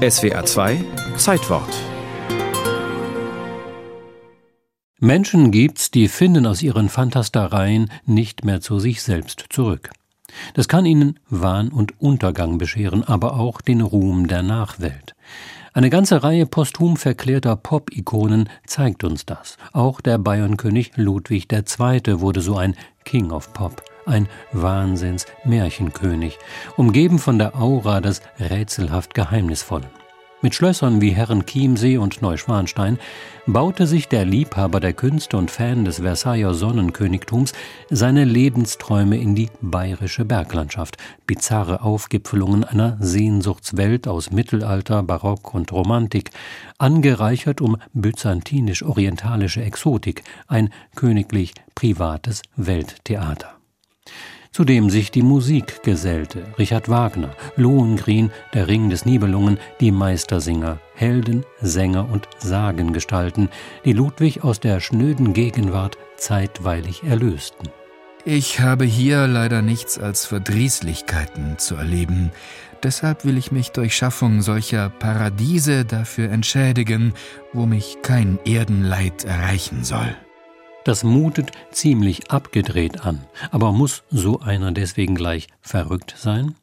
SWA 2 Zeitwort Menschen gibt's, die finden aus ihren Fantastereien nicht mehr zu sich selbst zurück. Das kann ihnen Wahn und Untergang bescheren, aber auch den Ruhm der Nachwelt. Eine ganze Reihe posthum verklärter Pop-Ikonen zeigt uns das. Auch der Bayernkönig Ludwig II. wurde so ein King of Pop, ein Wahnsinns-Märchenkönig, umgeben von der Aura des rätselhaft Geheimnisvollen. Mit Schlössern wie Herrenchiemsee und Neuschwanstein baute sich der Liebhaber der Künste und Fan des Versailler Sonnenkönigtums seine Lebensträume in die bayerische Berglandschaft, bizarre Aufgipfelungen einer Sehnsuchtswelt aus Mittelalter, Barock und Romantik, angereichert um byzantinisch-orientalische Exotik, ein königlich privates Welttheater zu dem sich die Musik gesellte. Richard Wagner, Lohengrin, der Ring des Nibelungen, die Meistersinger, Helden, Sänger und Sagengestalten, die Ludwig aus der schnöden Gegenwart zeitweilig erlösten. Ich habe hier leider nichts als Verdrießlichkeiten zu erleben. Deshalb will ich mich durch Schaffung solcher Paradiese dafür entschädigen, wo mich kein Erdenleid erreichen soll. Das mutet ziemlich abgedreht an, aber muss so einer deswegen gleich verrückt sein?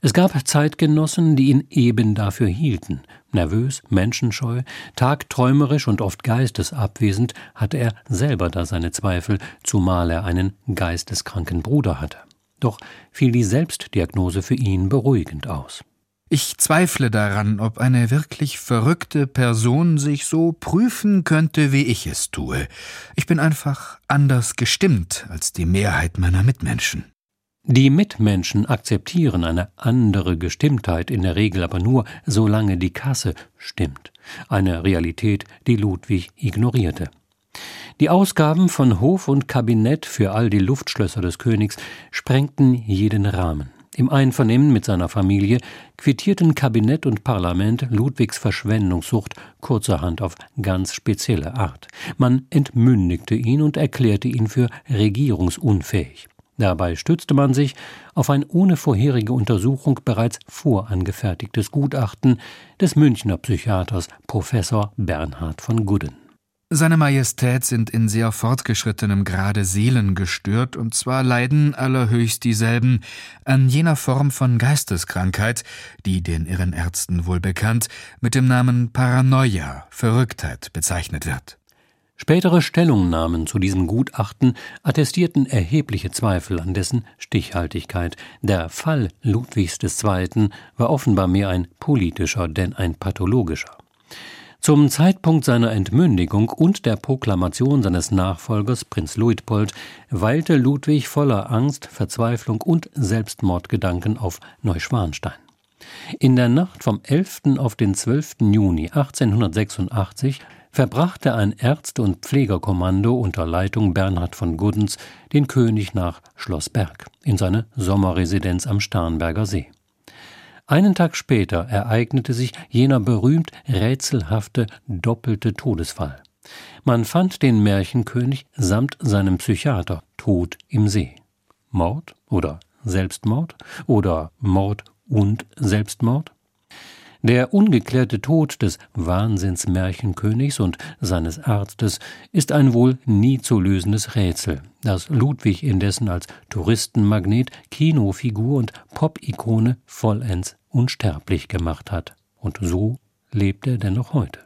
Es gab Zeitgenossen, die ihn eben dafür hielten. Nervös, menschenscheu, tagträumerisch und oft geistesabwesend hatte er selber da seine Zweifel, zumal er einen geisteskranken Bruder hatte. Doch fiel die Selbstdiagnose für ihn beruhigend aus. Ich zweifle daran, ob eine wirklich verrückte Person sich so prüfen könnte, wie ich es tue. Ich bin einfach anders gestimmt als die Mehrheit meiner Mitmenschen. Die Mitmenschen akzeptieren eine andere Gestimmtheit in der Regel aber nur, solange die Kasse stimmt. Eine Realität, die Ludwig ignorierte. Die Ausgaben von Hof und Kabinett für all die Luftschlösser des Königs sprengten jeden Rahmen. Im Einvernehmen mit seiner Familie quittierten Kabinett und Parlament Ludwigs Verschwendungssucht kurzerhand auf ganz spezielle Art. Man entmündigte ihn und erklärte ihn für regierungsunfähig. Dabei stützte man sich auf ein ohne vorherige Untersuchung bereits vorangefertigtes Gutachten des Münchner Psychiaters Professor Bernhard von Gudden. Seine Majestät sind in sehr fortgeschrittenem Grade seelengestört, und zwar leiden allerhöchst dieselben an jener Form von Geisteskrankheit, die den Irrenärzten wohl bekannt mit dem Namen Paranoia, Verrücktheit bezeichnet wird. Spätere Stellungnahmen zu diesem Gutachten attestierten erhebliche Zweifel an dessen Stichhaltigkeit. Der Fall Ludwigs II. war offenbar mehr ein politischer denn ein pathologischer. Zum Zeitpunkt seiner Entmündigung und der Proklamation seines Nachfolgers Prinz Luitpold weilte Ludwig voller Angst, Verzweiflung und Selbstmordgedanken auf Neuschwanstein. In der Nacht vom 11. auf den 12. Juni 1886 verbrachte ein Ärzte- und Pflegerkommando unter Leitung Bernhard von Guddens den König nach Schloss Berg in seine Sommerresidenz am Starnberger See. Einen Tag später ereignete sich jener berühmt rätselhafte doppelte Todesfall. Man fand den Märchenkönig samt seinem Psychiater tot im See. Mord oder Selbstmord oder Mord und Selbstmord? Der ungeklärte Tod des Wahnsinnsmärchenkönigs und seines Arztes ist ein wohl nie zu lösendes Rätsel, das Ludwig indessen als Touristenmagnet, Kinofigur und Pop-Ikone vollends unsterblich gemacht hat. Und so lebt er dennoch heute.